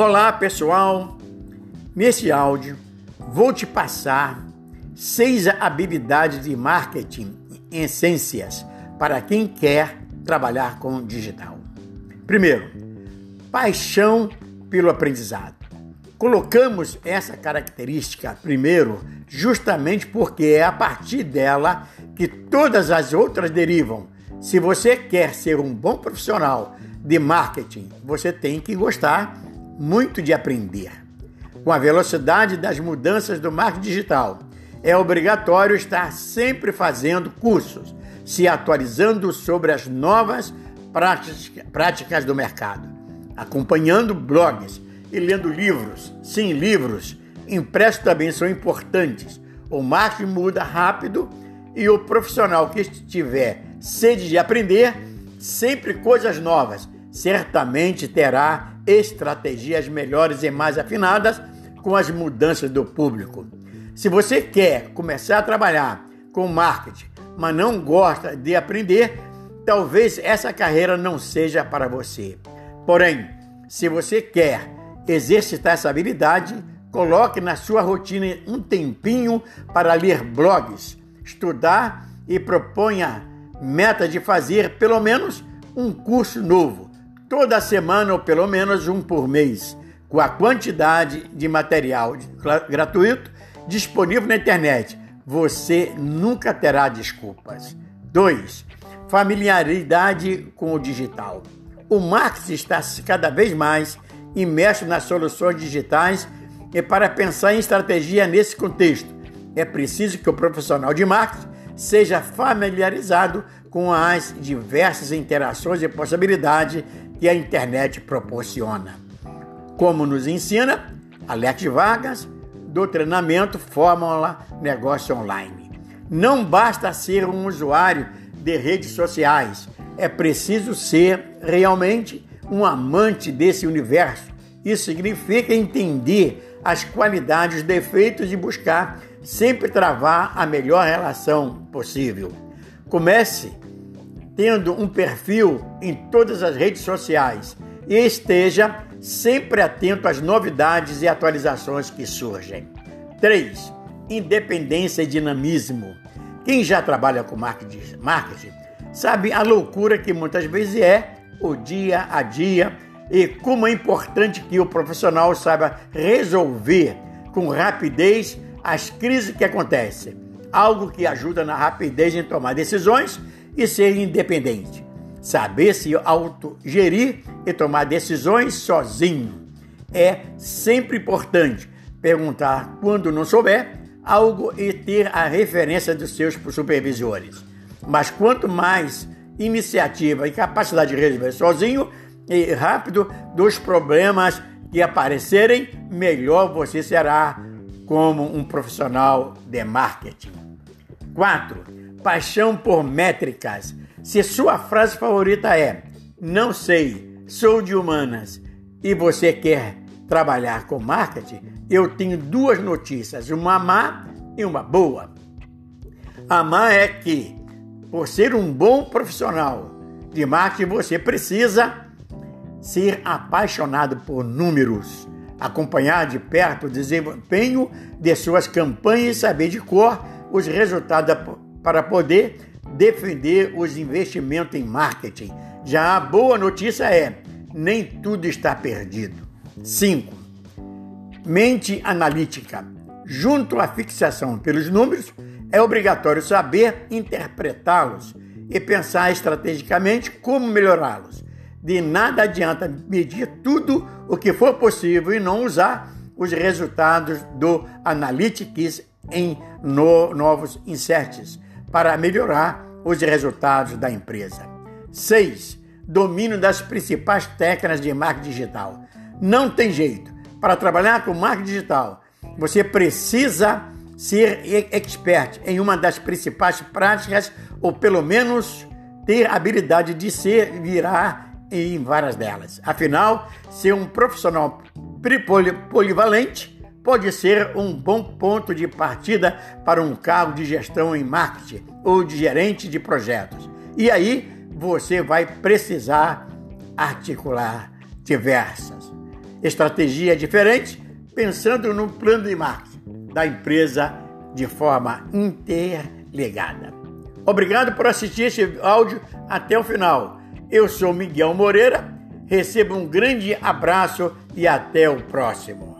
Olá pessoal, nesse áudio vou te passar seis habilidades de marketing essências para quem quer trabalhar com digital. Primeiro, paixão pelo aprendizado. Colocamos essa característica primeiro justamente porque é a partir dela que todas as outras derivam. Se você quer ser um bom profissional de marketing, você tem que gostar muito de aprender. Com a velocidade das mudanças do marketing digital, é obrigatório estar sempre fazendo cursos, se atualizando sobre as novas práticas do mercado, acompanhando blogs e lendo livros. Sim, livros impressos também são importantes. O marketing muda rápido e o profissional que tiver sede de aprender sempre coisas novas, certamente terá estratégias melhores e mais afinadas com as mudanças do público. Se você quer começar a trabalhar com marketing, mas não gosta de aprender, talvez essa carreira não seja para você. Porém, se você quer exercitar essa habilidade, coloque na sua rotina um tempinho para ler blogs, estudar e proponha meta de fazer pelo menos um curso novo toda semana ou pelo menos um por mês, com a quantidade de material gratuito disponível na internet. Você nunca terá desculpas. 2. Familiaridade com o digital. O marketing está cada vez mais imerso nas soluções digitais e para pensar em estratégia nesse contexto, é preciso que o profissional de marketing seja familiarizado com as diversas interações e possibilidades que a internet proporciona. Como nos ensina Alex Vargas, do treinamento Fórmula Negócio Online. Não basta ser um usuário de redes sociais, é preciso ser realmente um amante desse universo. Isso significa entender as qualidades, os defeitos e buscar sempre travar a melhor relação possível. Comece tendo um perfil em todas as redes sociais e esteja sempre atento às novidades e atualizações que surgem. 3. Independência e dinamismo. Quem já trabalha com marketing, sabe a loucura que muitas vezes é o dia a dia e como é importante que o profissional saiba resolver com rapidez as crises que acontecem. Algo que ajuda na rapidez em tomar decisões e ser independente. Saber se autogerir e tomar decisões sozinho. É sempre importante perguntar quando não souber algo e ter a referência dos seus supervisores. Mas quanto mais iniciativa e capacidade de resolver sozinho e rápido dos problemas que aparecerem, melhor você será como um profissional de marketing. 4 paixão por métricas. Se sua frase favorita é não sei, sou de humanas e você quer trabalhar com marketing, eu tenho duas notícias, uma má e uma boa. A má é que, por ser um bom profissional de marketing, você precisa ser apaixonado por números, acompanhar de perto o desempenho de suas campanhas e saber de cor os resultados para poder defender os investimentos em marketing. Já a boa notícia é: nem tudo está perdido. 5. Mente analítica. Junto à fixação pelos números, é obrigatório saber interpretá-los e pensar estrategicamente como melhorá-los. De nada adianta medir tudo o que for possível e não usar os resultados do Analytics em no, novos inserts para melhorar os resultados da empresa. 6. Domínio das principais técnicas de marketing digital. Não tem jeito. Para trabalhar com marketing digital, você precisa ser expert em uma das principais práticas ou pelo menos ter habilidade de ser virar em várias delas. Afinal, ser um profissional polivalente pode ser um bom ponto de partida para um cargo de gestão em marketing ou de gerente de projetos. E aí você vai precisar articular diversas. estratégia diferente, pensando no plano de marketing da empresa de forma interligada. Obrigado por assistir este áudio até o final. Eu sou Miguel Moreira, receba um grande abraço e até o próximo.